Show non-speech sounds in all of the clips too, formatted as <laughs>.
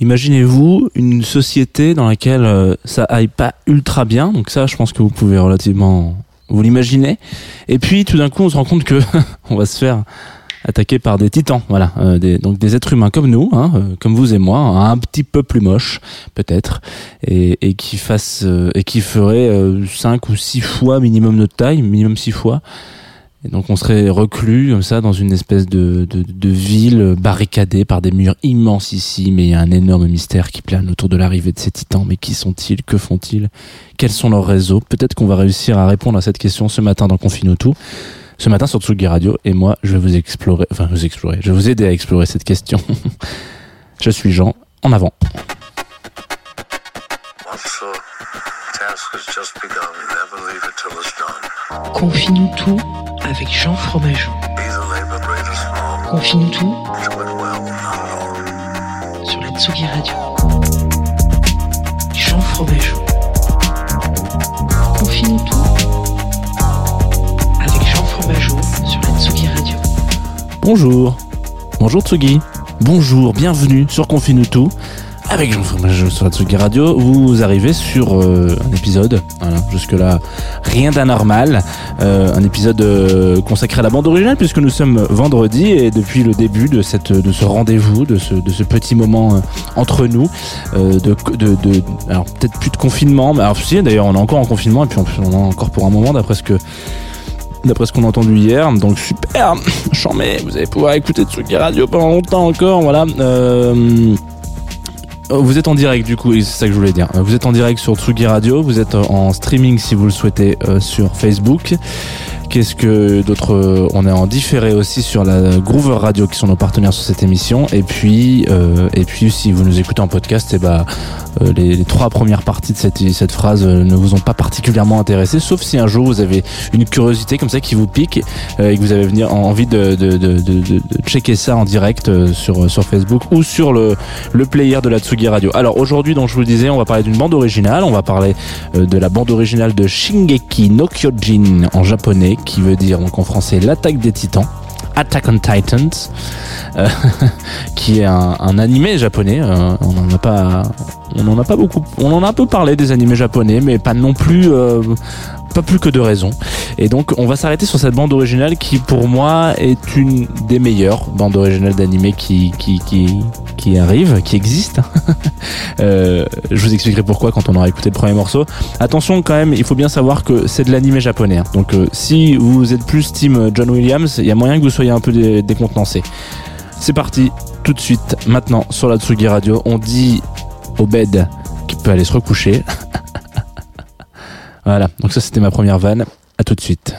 Imaginez-vous une société dans laquelle euh, ça aille pas ultra bien, donc ça je pense que vous pouvez relativement vous l'imaginer. Et puis tout d'un coup on se rend compte que <laughs> on va se faire attaquer par des titans, voilà, euh, donc des êtres humains comme nous, hein, euh, comme vous et moi, un petit peu plus moches peut-être, et, qui fasse et qui ferait cinq ou six fois minimum notre taille, minimum six fois. Et donc on serait reclus comme ça dans une espèce de, ville barricadée par des murs immenses ici, mais il y a un énorme mystère qui plane autour de l'arrivée de ces titans. Mais qui sont-ils? Que font-ils? Quels sont leurs réseaux? Peut-être qu'on va réussir à répondre à cette question ce matin dans Confine tout. Ce matin sur Tsugi Radio, et moi je vais vous explorer, enfin vous explorer, je vais vous aider à explorer cette question. <laughs> je suis Jean, en avant. The task has just begun, never leave it till it's done. Confie-nous tout avec Jean Fromageau. Be the labor great or small, Confie-nous tout sur la Tsugi Radio. Jean Fromageau. Confie-nous tout avec Jean Fromageau sur la Tsugi Radio. Bonjour, bonjour Tsugi, bonjour, bienvenue sur Confine tout. Avec Jean-François sur la Tsugi Radio, vous arrivez sur euh, un épisode, voilà, jusque-là rien d'anormal, euh, un épisode euh, consacré à la bande originale puisque nous sommes vendredi et depuis le début de, cette, de ce rendez-vous, de ce, de ce petit moment entre nous, de, de, alors peut-être plus de confinement, mais alors si d'ailleurs on est encore en confinement et puis on, a encore pour un moment d'après ce que d'après ce qu'on a entendu hier. Donc super, <coughs> chambé, vous allez pouvoir écouter Tsugi Radio pendant longtemps encore, voilà. Euh, vous êtes en direct du coup, c'est ça que je voulais dire. Vous êtes en direct sur Tsugi Radio, vous êtes en streaming si vous le souhaitez euh, sur Facebook. Qu'est-ce que d'autres euh, On est en différé aussi sur la Groover Radio qui sont nos partenaires sur cette émission. Et puis, euh, et puis si vous nous écoutez en podcast, et bah euh, les, trois premières parties de cette, cette phrase euh, ne vous ont pas particulièrement intéressé, sauf si un jour vous avez une curiosité comme ça qui vous pique et que vous avez envie de, de, de, de, checker ça en direct sur, sur Facebook ou sur le, le player de la Tsugi Radio. Alors aujourd'hui, donc je vous le disais, on va parler d'une bande originale. On va parler de la bande originale de Shingeki no Kyojin en japonais, qui veut dire donc en français l'attaque des titans. Attack on Titans, euh, <laughs> qui est un, un animé japonais. euh, on en a pas, on en a pas beaucoup. On en a un peu parlé des animés japonais, mais pas non plus, euh, pas plus que de raison. Et donc, on va s'arrêter sur cette bande originale qui, pour moi, est une des meilleures bandes originales d'animés qui, qui, qui, qui arrive, qui existe. <laughs> Euh, je vous expliquerai pourquoi quand on aura écouté le premier morceau. Attention quand même, il faut bien savoir que c'est de l'animé japonais. hein. Donc euh, si vous êtes plus team John Williams, il y a moyen que vous soyez un peu dé- décontenancé. C'est parti, tout de suite, maintenant sur la Tsugi Radio, on dit au bed qu'il peut aller se recoucher. <laughs> voilà, donc ça c'était ma première vanne. À tout de suite.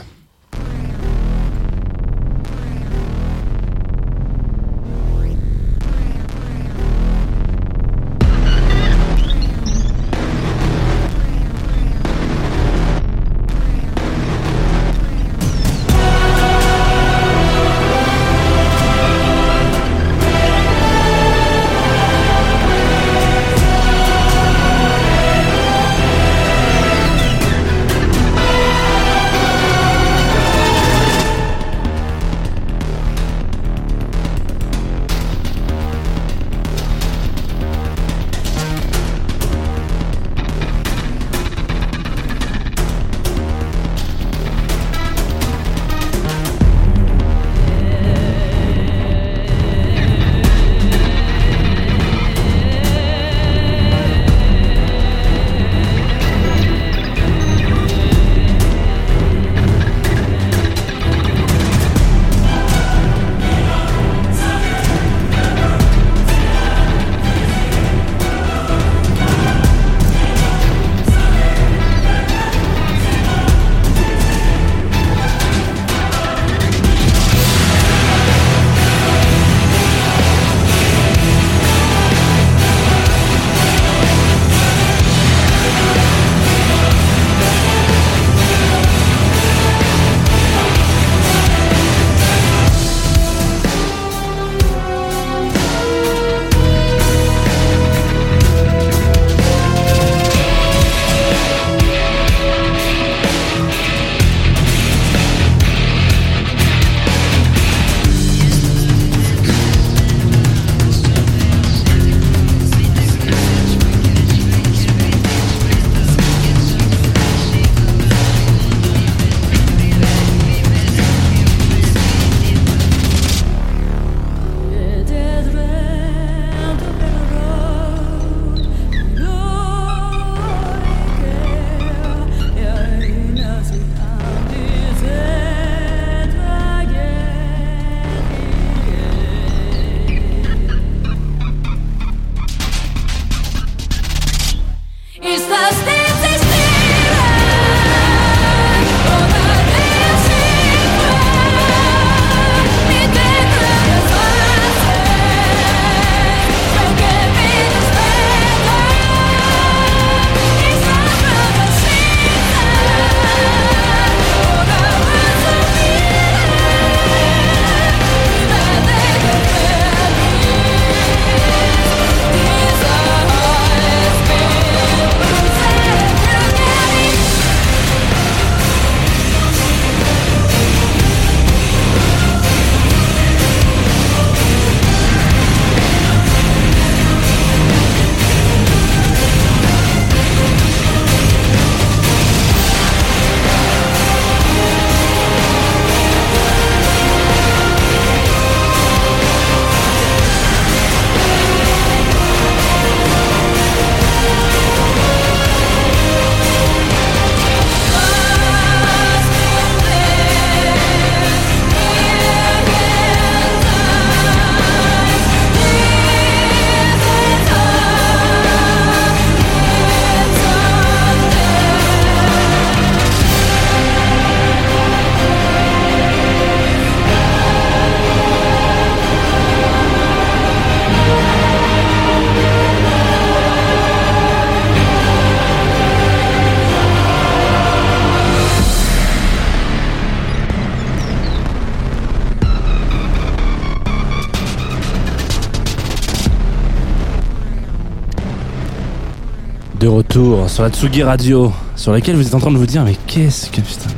Retour sur la Tsugi Radio, sur laquelle vous êtes en train de vous dire, mais qu'est-ce que putain,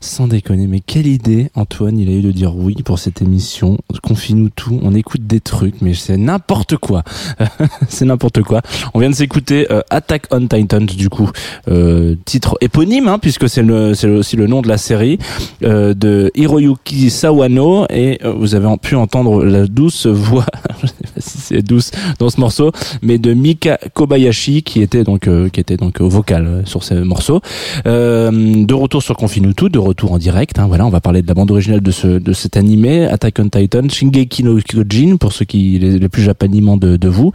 sans déconner, mais quelle idée Antoine il a eu de dire oui pour cette émission. Confie-nous tout, on écoute des trucs, mais c'est n'importe quoi. <laughs> c'est n'importe quoi. On vient de s'écouter euh, Attack on Titans du coup, euh, titre éponyme hein, puisque c'est aussi le nom de la série euh, de Hiroyuki Sawano et euh, vous avez pu entendre la douce voix, <laughs> je sais pas si c'est douce dans ce morceau, mais de Mika Kobayashi qui était donc euh, qui était donc vocal sur ce morceau. De retour sur Confine tout, retour en direct. Hein, voilà, on va parler de la bande originale de ce de cet animé Attack on Titan, Shingeki no Kyojin pour ceux qui les, plus japanimants de, de vous.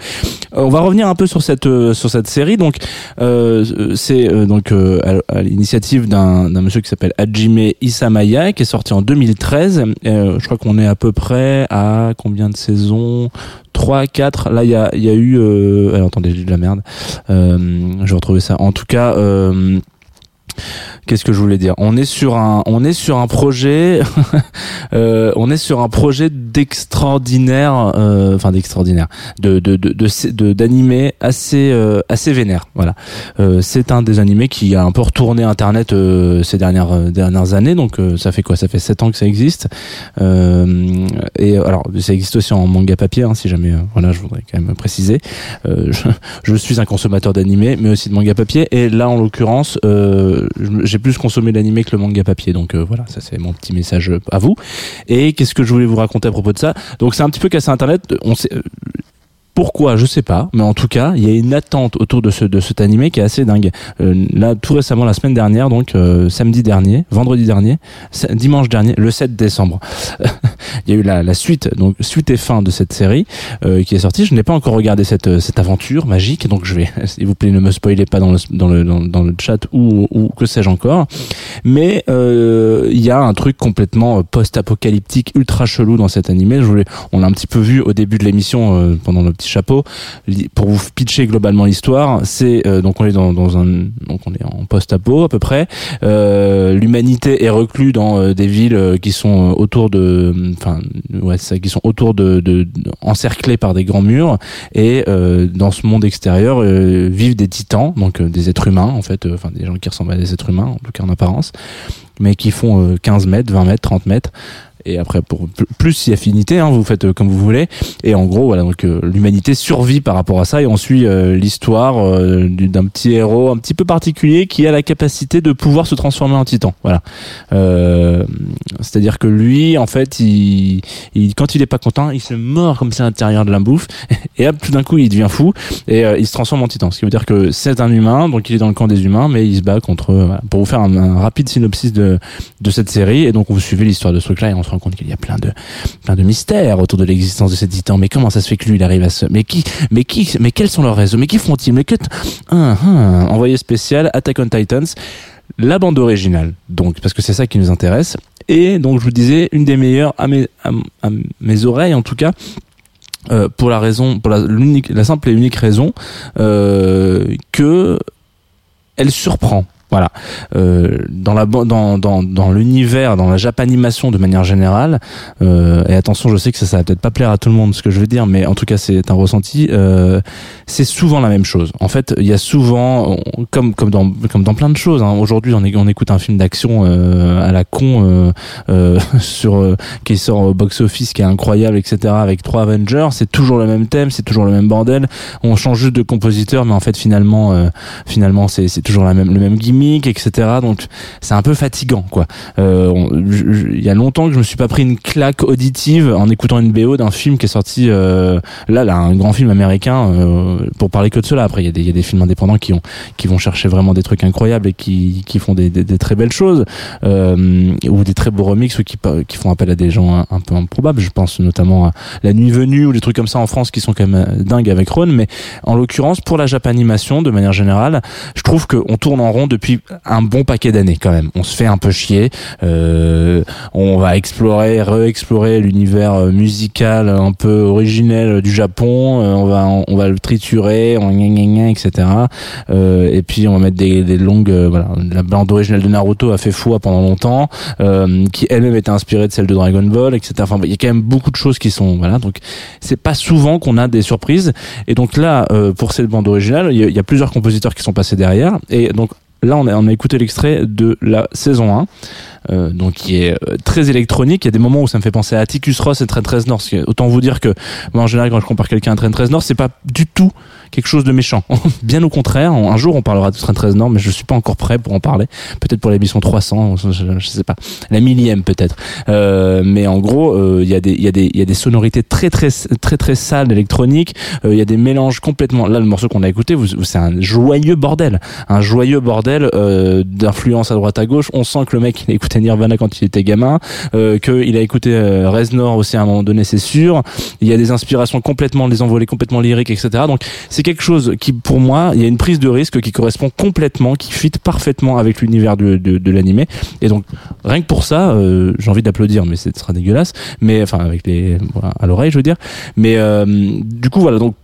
Euh, on va revenir un peu sur cette euh, sur cette série. Donc euh, c'est donc à, l'initiative d'un monsieur qui s'appelle Hajime Isamaya qui est sorti en 2013. Euh, je crois qu'on est à peu près à combien de saisons? 3, 4. Là, il y a, y a eu... Attendez, j'ai de la merde. Je vais retrouver ça. En tout cas... Qu'est-ce que je voulais dire? On est sur un, on est sur un projet, <laughs> euh, on est sur un projet d'extraordinaire, euh, enfin d'extraordinaire, de de de de- de- d'animé assez euh, assez vénère. Voilà, Euh, c'est un des animés qui a un peu retourné Internet euh, ces dernières euh, dernières années. Donc ça fait quoi? Ça fait sept ans que ça existe. Et alors ça existe aussi en manga papier, hein, si jamais. voilà, je voudrais quand même préciser. <laughs> Je, je suis un consommateur d'animé, mais aussi de manga papier. Et là, en l'occurrence, euh, j'ai plus consommé l'animé que le manga papier. Donc euh, voilà, ça c'est mon petit message euh, à vous. Et qu'est-ce que je voulais vous raconter à propos de ça? Donc c'est un petit peu cassé Internet. On sait, euh, pourquoi, je sais pas, mais en tout cas, il y a une attente autour de ce de cet animé qui est assez dingue. Euh, là, tout récemment, la semaine dernière, donc euh, samedi dernier, vendredi dernier, dimanche dernier, le 7 décembre, <laughs> il y a eu la, la suite, donc suite et fin de cette série euh, qui est sortie. Je n'ai pas encore regardé cette euh, cette aventure magique, donc je vais, <laughs> s'il vous plaît, ne me spoilez pas dans le dans le dans, le chat ou ou que sais-je encore. Mais euh, il y a un truc complètement euh, post-apocalyptique, ultra chelou dans cet animé. Je voulais, on l'a un petit peu vu au début de l'émission pendant le chapeau. Pour vous pitcher globalement l'histoire, c'est euh, donc on est dans, dans un donc on est en post-apo à peu près. Euh, L'humanité est reclue dans euh, des villes euh, qui sont euh, autour de, enfin ouais, ça, qui sont autour de, de, encerclées par des grands murs et dans ce monde extérieur vivent des titans, donc des êtres humains en fait, enfin des gens qui ressemblent à des êtres humains en tout cas en apparence, mais qui font euh, 15 mètres, 20 mètres, 30 mètres. Et après, pour pl- plus si affinité, hein, vous faites euh, comme vous voulez. Et en gros, voilà, donc euh, l'humanité survit par rapport à ça, et on suit euh, l'histoire du- d'un petit héros un petit peu particulier qui a la capacité de pouvoir se transformer en titan. Voilà. C'est-à-dire que lui, en fait, il, il, quand il est pas content, il se mord comme ça à l'intérieur de la bouffe, <laughs> et hop, tout d'un coup, il devient fou et il se transforme en titan. Ce qui veut dire que c'est un humain, donc il est dans le camp des humains, mais il se bat contre. voilà. Pour vous faire un, rapide synopsis de de cette série, et donc vous suivez l'histoire de ce truc-là, et on rend compte qu'il y a plein de plein de mystères autour de l'existence de ces titans. Mais comment ça se fait que lui, il arrive à se, mais qui, mais qui, mais quels sont leurs réseaux, mais qui font-ils, mais que, envoyé spécial Attack on Titans, la bande originale, donc parce que c'est ça qui nous intéresse. Et donc je vous disais une des meilleures à mes à, mes oreilles en tout cas. euh, pour la raison, pour la, la simple et unique raison euh, que elle surprend. Voilà. Euh, dans la dans dans dans l'univers, dans la japanimation de manière générale. euh, et attention, je sais que ça, ça va peut-être pas plaire à tout le monde ce que je veux dire, mais en tout cas c'est un ressenti. euh, c'est souvent la même chose. En fait, il y a souvent, comme comme dans comme dans plein de choses. hein, Aujourd'hui, on, écoute un film d'action euh, à la con euh, euh, <laughs> sur qui sort au box office, qui est incroyable, etc. Avec trois Avengers, c'est toujours le même thème, c'est toujours le même bordel. On change juste de compositeur, mais en fait finalement finalement c'est c'est toujours la même le même gimmick, etc. Donc c'est un peu fatigant, quoi. Euh, Il y a longtemps que je me suis pas pris une claque auditive en écoutant une BO d'un film qui est sorti euh, là, là, un grand film américain. euh, pour parler que de cela, après il y, a des- films indépendants qui ont qui vont chercher vraiment des trucs incroyables et qui font des, très belles choses ou des très beaux remixes ou qui font appel à des gens un, peu improbables. Je pense notamment à La Nuit Venue ou des trucs comme ça en France qui sont quand même dingues avec Ron. Mais en l'occurrence, pour la japanimation, de manière générale, je trouve qu'on tourne en rond depuis un bon paquet d'années quand même. On se fait un peu chier. Euh, on va explorer, re-explorer l'univers euh, musical un peu originel du Japon. Euh, on va on va le triturer, on gna gna gna, etc. Euh, et puis on va mettre des, des longues. euh, voilà, la bande originale de Naruto a fait foi pendant longtemps, euh, qui elle-même était inspirée de celle de Dragon Ball, etc. Enfin, il y a quand même beaucoup de choses qui sont voilà. Donc c'est pas souvent qu'on a des surprises. Et donc là, pour cette bande originale, il y, y a plusieurs compositeurs qui sont passés derrière. Et donc là, on a, écouté l'extrait de la saison 1. Euh, donc qui est euh, très électronique. Il y a des moments où ça me fait penser à Atticus Ross et Train 13 Nord. Parce que Autant vous dire que moi en général quand je compare quelqu'un à Train 13 Nord, c'est pas du tout quelque chose de méchant. <laughs> Bien au contraire. Un jour on parlera de Train 13 Nord, mais je suis pas encore prêt pour en parler. Peut-être pour l'émission 300, je, je- sais pas, la millième peut-être. Euh, mais en gros, euh, il y a des il y a des il y a des sonorités très très très très sales électroniques. Euh, Il y a des mélanges complètement. Là, le morceau qu'on a écouté, c'est un joyeux bordel, un joyeux bordel euh, d'influence à droite à gauche. On sent que le mec il a écouté Nirvana quand il était gamin, qu'il a écouté Reznor aussi à un moment donné, c'est sûr. Il y a des inspirations complètement, des envolées complètement lyriques, etc. Donc quelque chose qui, pour moi, il y a une prise de risque qui correspond complètement, qui fit parfaitement avec l'univers de, de, l'animé. Et donc rien que pour ça, euh, j'ai envie d'applaudir, mais ce sera dégueulasse. Mais enfin avec les à l'oreille, je veux dire. Mais euh, du coup voilà, donc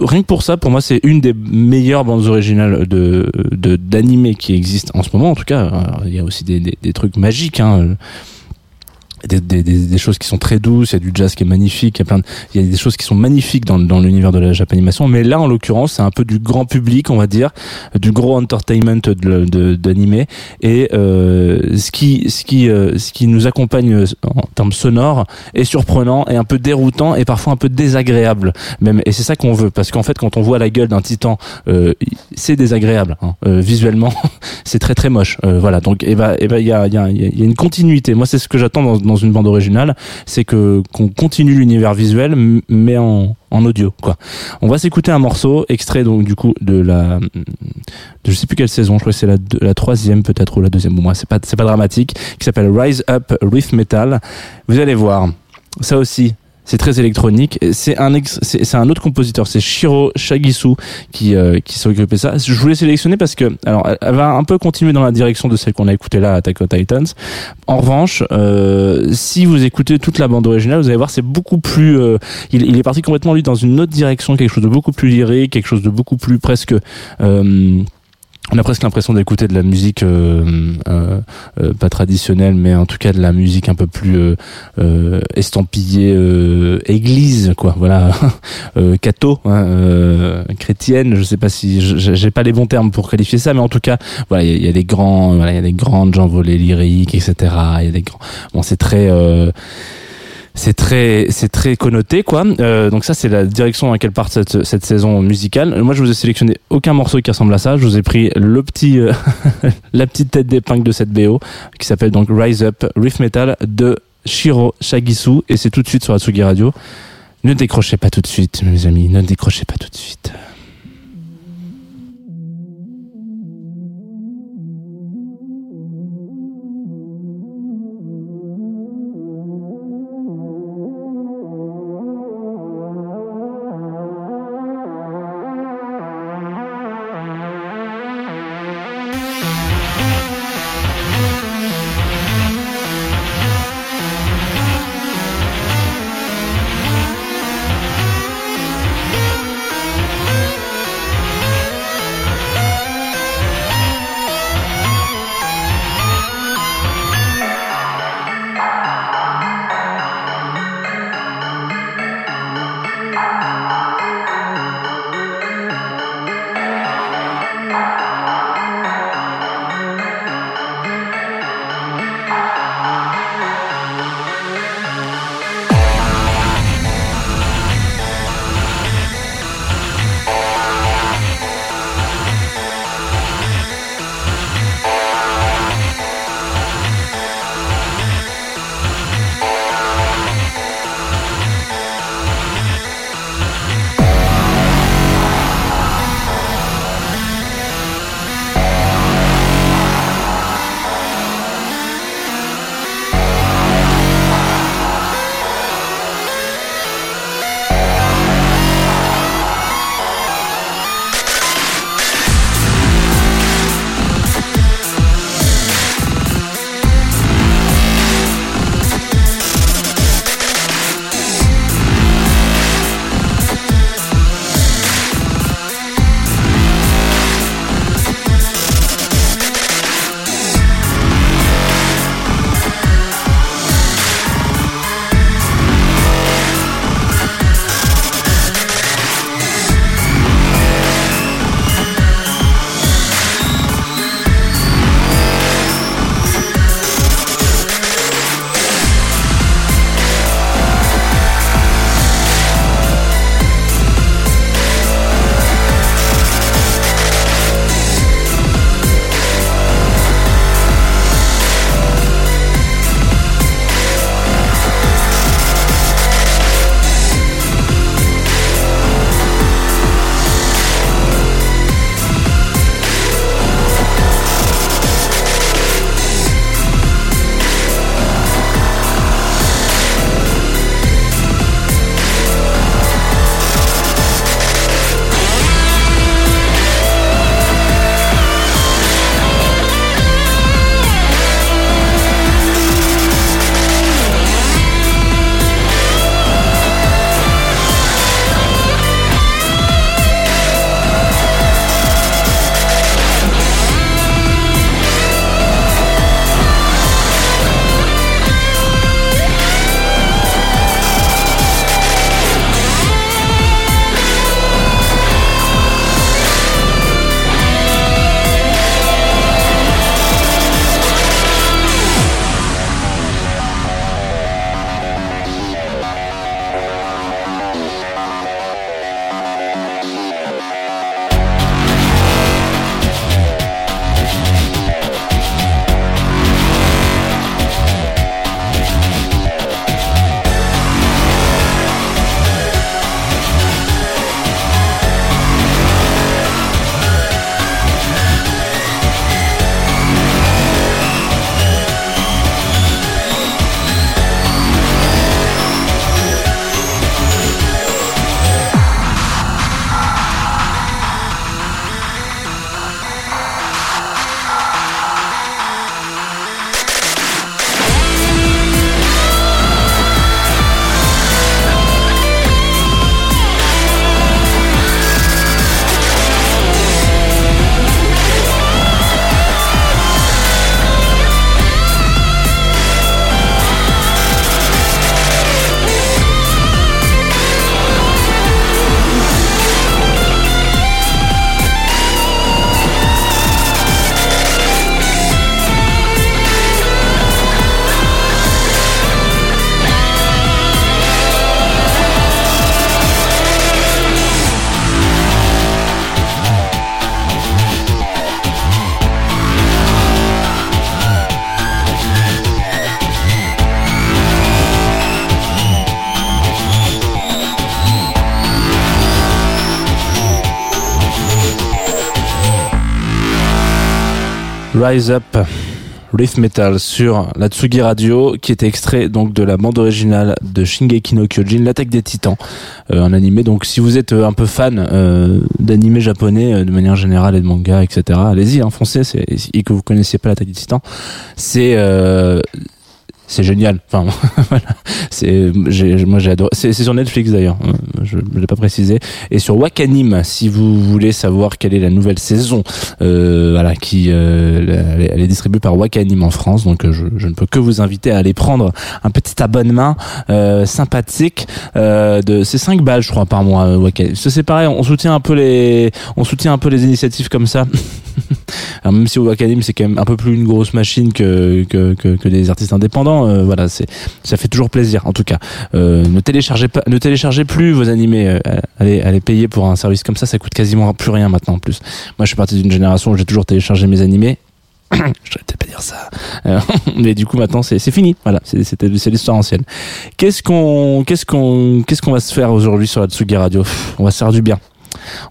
rien que pour ça, pour moi, c'est une des meilleures bandes originales de d'animé qui existent en ce moment. En tout cas, Alors, il y a aussi des trucs magiques. Hein. Des, des, des, choses qui sont très douces, il y a du jazz qui est magnifique, il y a plein de, il y a des choses qui sont magnifiques dans, dans l'univers de la Japanimation, mais là en l'occurrence c'est un peu du grand public on va dire, du gros entertainment d'animé. Et euh, ce qui ce qui euh, ce qui nous accompagne en termes sonores est surprenant et un peu déroutant et parfois un peu désagréable même. Et c'est ça qu'on veut parce qu'en fait quand on voit la gueule d'un titan euh, c'est désagréable hein. Euh, visuellement <laughs> c'est très très moche. Euh, voilà. Donc et ben et ben il y a il y a, y a une continuité. Moi c'est ce que j'attends dans, dans une bande originale c'est que qu'on continue l'univers visuel mais en en audio quoi. On va s'écouter un morceau extrait donc du coup de la de je sais plus quelle saison je crois que c'est la, la troisième peut-être ou la deuxième bon moi c'est pas c'est pas dramatique qui s'appelle Rise Up Riff Metal. Vous allez voir. Ça aussi c'est très électronique. C'est un c'est un autre compositeur, c'est Shiro Shagisu qui euh, qui s'est occupé de ça. Je voulais sélectionner parce que alors elle va un peu continuer dans la direction de celle qu'on a écoutée là, Attack on Titans. En revanche, euh, si vous écoutez toute la bande originale, vous allez voir c'est beaucoup plus. euh, il, il est parti complètement lui dans une autre direction, quelque chose de beaucoup plus lyrique, quelque chose de beaucoup plus presque. euh, on a presque l'impression d'écouter de la musique euh, euh, euh, pas traditionnelle, mais en tout cas de la musique un peu plus euh, euh, estampillée église, quoi. Voilà, <laughs> catho, hein, chrétienne. Je sais pas si j'ai pas les bons termes pour qualifier ça, mais en tout cas, voilà, il y, a- il y a des grands, voilà, il y a des grandes envolées lyriques, etc. Il y a des grands. Bon, c'est très. C'est très c'est très connoté quoi. Euh, donc ça c'est la direction dans laquelle part cette, cette saison musicale. Moi je vous ai sélectionné aucun morceau qui ressemble à ça. Je vous ai pris le petit euh, <laughs> la petite tête d'épingle de cette BO qui s'appelle donc Rise Up Riff Metal de Shiro Shagisu. Et c'est tout de suite sur Atsugi Radio. Ne décrochez pas tout de suite mes amis. Ne décrochez pas tout de suite Rise Up Riff Metal sur la Tsugi Radio qui était extrait donc de la bande originale de Shingeki no Kyojin l'attaque des titans. Euh, un animé donc si vous êtes euh, un peu fan euh, japonais euh, de manière générale et de manga etc allez-y hein, foncez et que vous connaissiez pas l'attaque des titans c'est c'est génial. Enfin, <laughs> voilà. C'est, moi j'ai. C'est, sur Netflix d'ailleurs. Je ne l'ai pas précisé. Et sur Wakanim, si vous voulez savoir quelle est la nouvelle saison, euh, voilà, qui, euh, elle, est, elle est distribuée par Wakanim en France. Donc je, je ne peux que vous inviter à aller prendre un petit abonnement euh, sympathique. Euh, de, c'est 5 balles, je crois, par mois. euh, Wakanim. C'est pareil. On soutient un peu les, on soutient un peu les initiatives comme ça. <laughs> <laughs> Alors, même si Wakanim c'est quand même un peu plus une grosse machine que que, que, que les artistes indépendants, euh, voilà, c'est ça fait toujours plaisir en tout cas. Euh, ne téléchargez pas, ne téléchargez plus vos animés. euh, allez, allez payer pour un service comme ça, ça coûte quasiment plus rien maintenant en plus. Moi, je suis parti d'une génération où j'ai toujours téléchargé mes animés. <coughs> je devrais peut-être pas dire ça. Euh, <laughs> mais du coup maintenant c'est fini. Voilà, c'est l'histoire ancienne. Qu'est-ce qu'on qu'est-ce qu'on qu'est-ce qu'on va se faire aujourd'hui sur la Tsugi Radio? On va se faire du bien.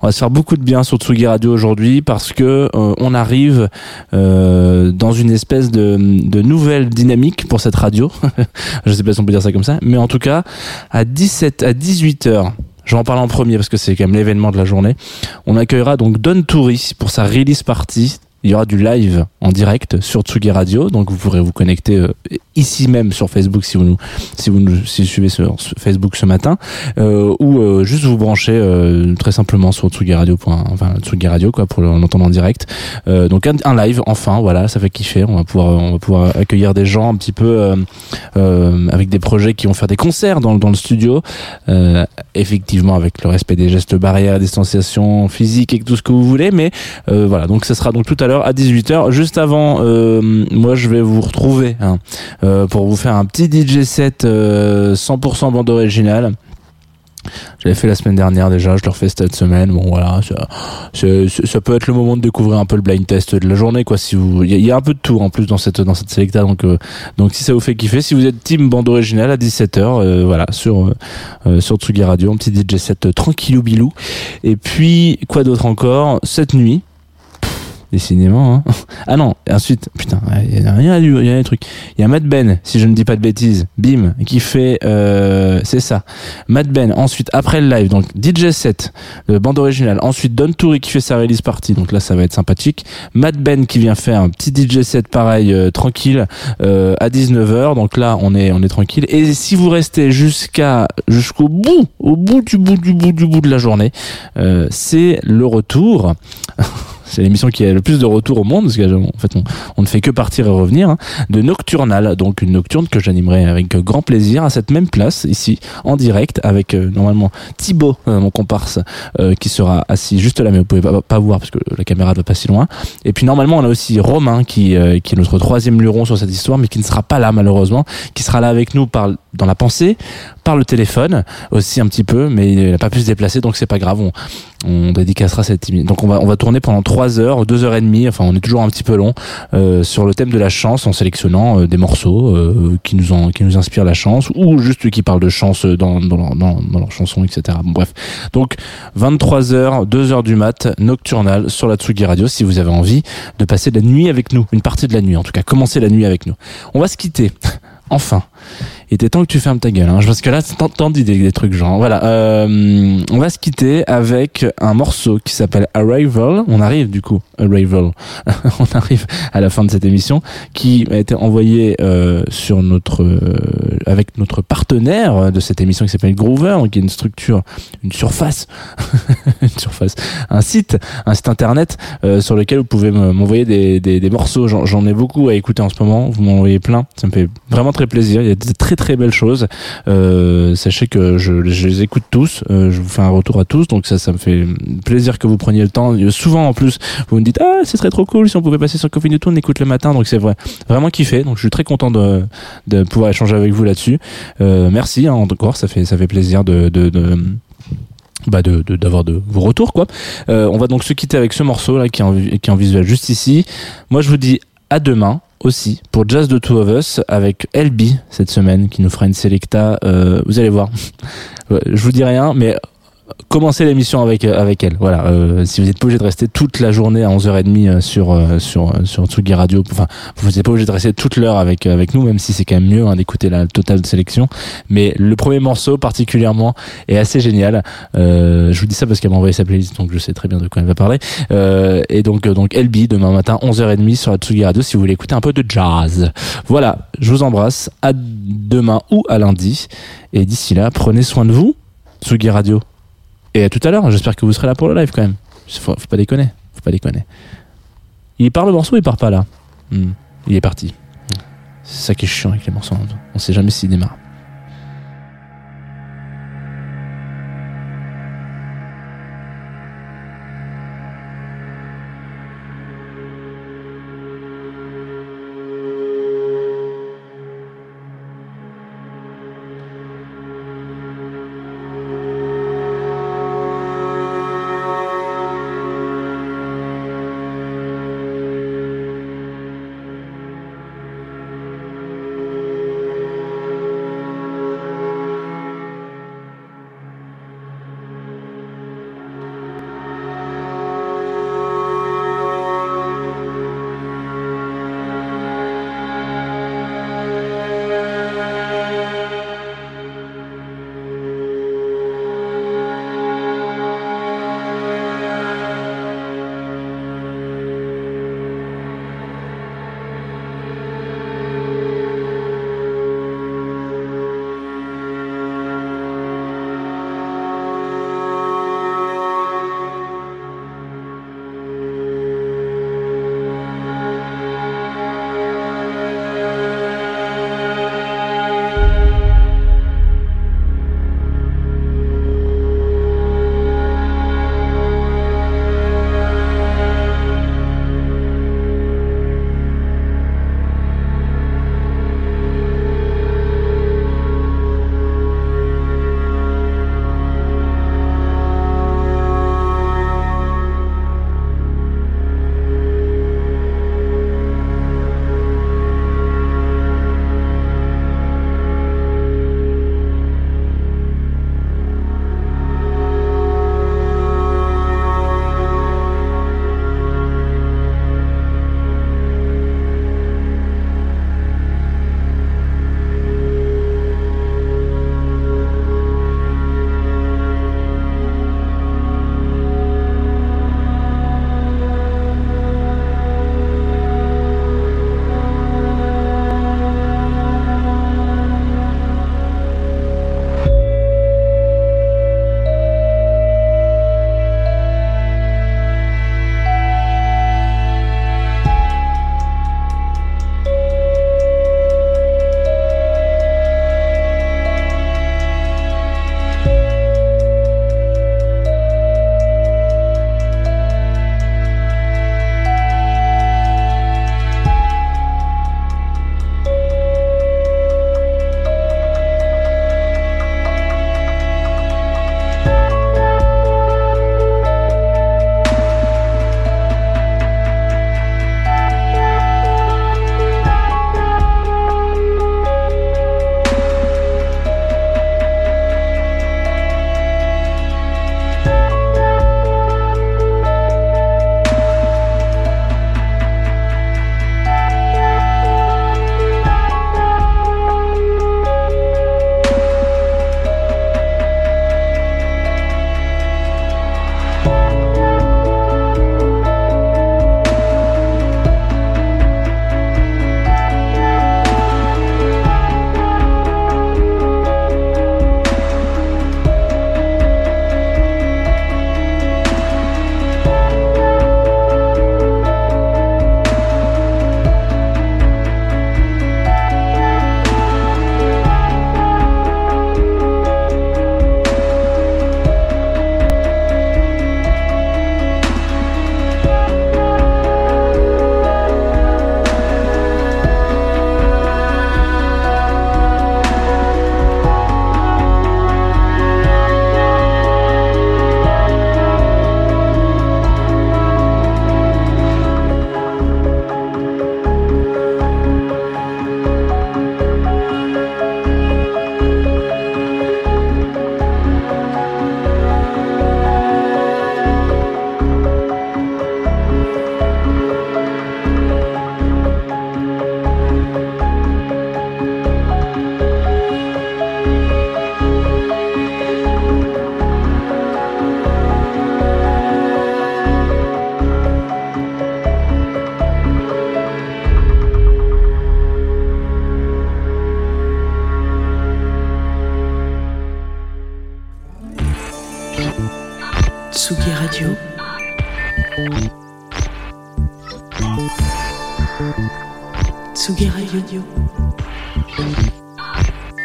On va se faire beaucoup de bien sur Tsugi Radio aujourd'hui parce que euh, on arrive euh, dans une espèce de, nouvelle dynamique pour cette radio. <laughs> Je sais pas si on peut dire ça comme ça, mais en tout cas à 17 à 18 heures. Je vais en premier parce que c'est quand même l'événement de la journée. On accueillera donc Don Touris pour sa release party. Il y aura du live en direct sur Tsugi Radio, donc vous pourrez vous connecter euh, ici même sur Facebook si vous nous si vous nous si vous suivez sur Facebook ce matin euh, ou euh, juste vous brancher euh, très simplement sur Tsugi Radio enfin Tsugi quoi pour l'entendre en direct. Euh, donc un, live enfin voilà ça fait kiffer. On va pouvoir on va pouvoir accueillir des gens un petit peu euh, euh, avec des projets qui vont faire des concerts dans, dans le studio. Effectivement avec le respect des gestes barrières distanciation physique et tout ce que vous voulez mais voilà. Donc ça sera donc tout à l'heure à 18h juste avant moi je vais vous retrouver hein, pour vous faire un petit DJ set euh, 100% bande originale. J'avais fait la semaine dernière déjà, je le refais cette semaine. Bon voilà, ça, peut être le moment de découvrir un peu le blind test de la journée quoi. Il y, a- un peu de tout en plus dans cette dans cette donc euh, donc si ça vous fait kiffer, si vous êtes team bande originale à 17h, voilà sur euh, euh, sur Tsugi Radio, un petit DJ set euh, tranquillou bilou. Et puis quoi d'autre encore? Cette nuit. Décidément, hein. <laughs> Ah non, et ensuite, putain, il y a rien à lui, il y a des trucs. Il y a Matt Ben, si je ne dis pas de bêtises, bim, qui fait, euh, c'est ça. Matt Ben, ensuite, après le live, donc DJ set, euh, bande originale. Ensuite, Don Toury qui fait sa release party, donc là, ça va être sympathique. Matt Ben qui vient faire un petit DJ set pareil, euh, tranquille, euh, à 19h, donc là, on est, on est tranquille. Et si vous restez jusqu'à, jusqu'au bout, au bout du bout du bout du bout de la journée, euh, c'est le retour. <laughs> c'est l'émission qui a le plus de retours au monde parce qu'en fait on, ne fait que partir et revenir hein, de Nocturnal. Donc une nocturne que j'animerai avec grand plaisir à cette même place ici en direct avec euh, normalement Thibaut euh, mon comparse euh, qui sera assis juste là mais vous pouvez pas, voir parce que la caméra ne va pas si loin. Et puis normalement on a aussi Romain qui, qui est notre troisième luron sur cette histoire mais qui ne sera pas là malheureusement qui sera là avec nous par, dans la pensée par le téléphone aussi un petit peu mais il n'a pas pu se déplacer donc c'est pas grave on, on dédicacera cette émission. Donc on va on va tourner pendant trois heures, deux heures et demie. Enfin, on est toujours un petit peu long euh, sur le thème de la chance en sélectionnant euh, des morceaux euh, qui nous en qui nous inspirent la chance ou juste qui parlent de chance dans dans leur, dans, dans leurs chansons, etc. Bon, bref. Donc 23 heures, 2 heures du mat, nocturnal sur la Tsugi Radio. Si vous avez envie de passer de la nuit avec nous, une partie de la nuit en tout cas, commencer la nuit avec nous. On va se quitter. <laughs> Enfin, il était temps que tu fermes ta gueule, hein, parce que là, t'en dis des, des trucs genre. Voilà, euh, on va se quitter avec un morceau qui s'appelle Arrival. On arrive du coup, Arrival. <laughs> on arrive à la fin de cette émission, qui a été envoyée euh, sur notre, euh, avec notre partenaire de cette émission qui s'appelle Groover, qui est une structure, une surface, <laughs> une surface, un site, un site internet euh, sur lequel vous pouvez me- m'envoyer des, des, des morceaux. J'en j'en ai beaucoup à écouter en ce moment. Vous m'en envoyez plein. Ça me fait vraiment très plaisir. Il y a des très très belles choses. Euh, sachez que je, les écoute tous. Euh, je vous fais un retour à tous. Donc ça, ça me fait plaisir que vous preniez le temps. Et Souvent en plus, vous me dites ah, ce serait trop cool si on pouvait passer sur Coffee Newton, on écoute le matin. Donc c'est vrai, vraiment kiffé. Donc je suis très content de, de pouvoir échanger avec vous là-dessus. Euh, merci hein, encore. Ça fait ça fait plaisir de, de, de bah de d'avoir de, vos retours quoi. Euh, on va donc se quitter avec ce morceau là qui est en, qui est en visuel juste ici. Moi je vous dis à demain aussi pour Jazz the Two of Us avec LB cette semaine qui nous fera une selecta. Euh, vous allez voir. <laughs> Je vous dis rien mais commencez l'émission avec euh, avec elle. Voilà. Euh, si vous n'êtes pas obligé de rester toute la journée à 11h30 euh, sur euh, sur sur Tsugi Radio, enfin vous n'êtes pas obligé de rester toute l'heure avec avec nous, même si c'est quand même mieux hein, d'écouter la totale sélection. Mais le premier morceau particulièrement est assez génial. Euh, je vous dis ça parce qu'elle m'a envoyé sa playlist, donc je sais très bien de quoi elle va parler. Euh, et donc donc LB demain matin 11h30 sur la Tsugi Radio si vous voulez écouter un peu de jazz. Voilà. Je vous embrasse. À demain ou à lundi. Et d'ici là, prenez soin de vous. Tsugi Radio. Et à tout à l'heure, j'espère que vous serez là pour le live quand même. Faut, faut pas déconner, faut pas déconner. Il part le morceau il part pas là? Hmm, Il est parti. Hmm. C'est ça qui est chiant avec les morceaux. On sait jamais s'il démarre.